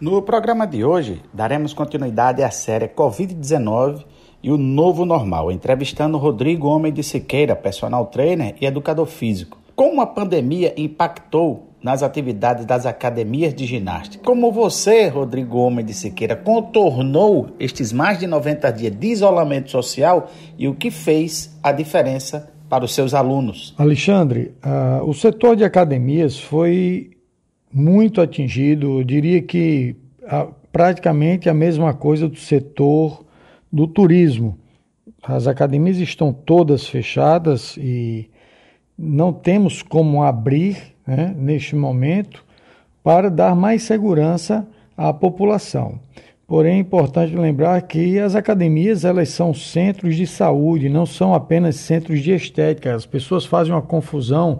No programa de hoje, daremos continuidade à série Covid-19 e o Novo Normal, entrevistando Rodrigo Homem de Siqueira, personal trainer e educador físico. Como a pandemia impactou nas atividades das academias de ginástica? Como você, Rodrigo Homem de Siqueira, contornou estes mais de 90 dias de isolamento social e o que fez a diferença para os seus alunos? Alexandre, uh, o setor de academias foi muito atingido, eu diria que uh, praticamente a mesma coisa do setor do turismo. As academias estão todas fechadas e não temos como abrir né, neste momento para dar mais segurança à população. Porém, é importante lembrar que as academias elas são centros de saúde, não são apenas centros de estética. As pessoas fazem uma confusão,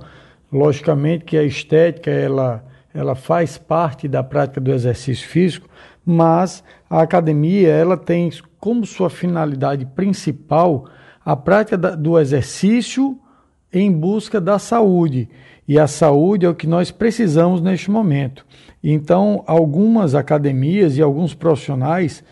logicamente que a estética ela, ela faz parte da prática do exercício físico, mas a academia ela tem como sua finalidade principal a prática do exercício em busca da saúde. E a saúde é o que nós precisamos neste momento. Então, algumas academias e alguns profissionais,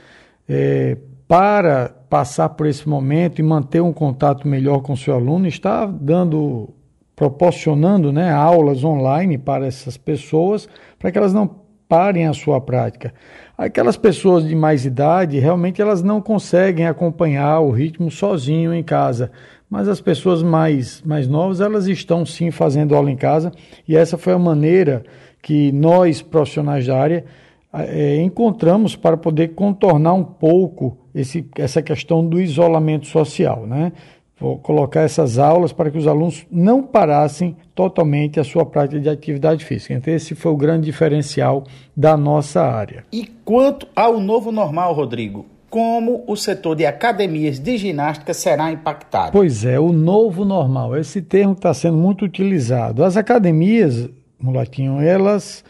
é, para passar por esse momento e manter um contato melhor com o seu aluno, está dando, proporcionando né, aulas online para essas pessoas, para que elas não parem a sua prática. Aquelas pessoas de mais idade, realmente elas não conseguem acompanhar o ritmo sozinho em casa, mas as pessoas mais, mais novas, elas estão sim fazendo aula em casa, e essa foi a maneira que nós, profissionais da área, é, encontramos para poder contornar um pouco esse, essa questão do isolamento social, né? Vou colocar essas aulas para que os alunos não parassem totalmente a sua prática de atividade física. Então, esse foi o grande diferencial da nossa área. E quanto ao novo normal, Rodrigo, como o setor de academias de ginástica será impactado? Pois é, o novo normal. Esse termo está sendo muito utilizado. As academias, Mulatinho, elas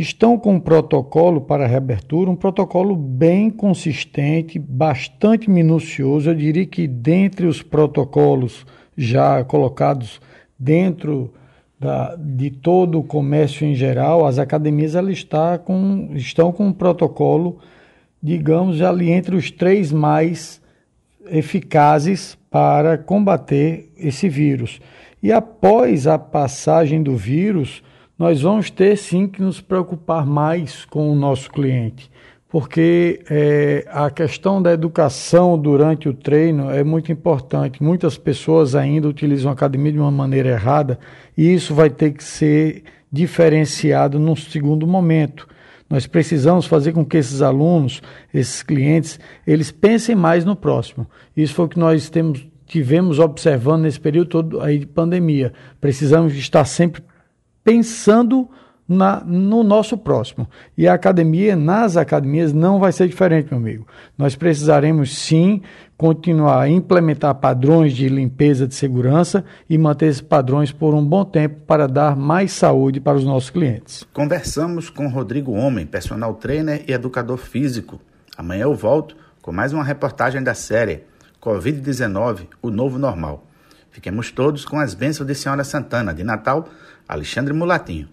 estão com um protocolo para reabertura, um protocolo bem consistente, bastante minucioso. Eu diria que dentre os protocolos já colocados dentro da, de todo o comércio em geral, as academias elas está com, estão com um protocolo, digamos, ali entre os três mais eficazes para combater esse vírus. E após a passagem do vírus, nós vamos ter sim que nos preocupar mais com o nosso cliente, porque é, a questão da educação durante o treino é muito importante. Muitas pessoas ainda utilizam a academia de uma maneira errada e isso vai ter que ser diferenciado num segundo momento. Nós precisamos fazer com que esses alunos, esses clientes, eles pensem mais no próximo. Isso foi o que nós temos, tivemos observando nesse período todo aí de pandemia. Precisamos estar sempre pensando na, no nosso próximo. E a academia, nas academias, não vai ser diferente, meu amigo. Nós precisaremos sim continuar a implementar padrões de limpeza de segurança e manter esses padrões por um bom tempo para dar mais saúde para os nossos clientes. Conversamos com Rodrigo Homem, personal trainer e educador físico. Amanhã eu volto com mais uma reportagem da série Covid-19, o novo normal. Fiquemos todos com as bênçãos de Senhora Santana de Natal Alexandre Mulatinho.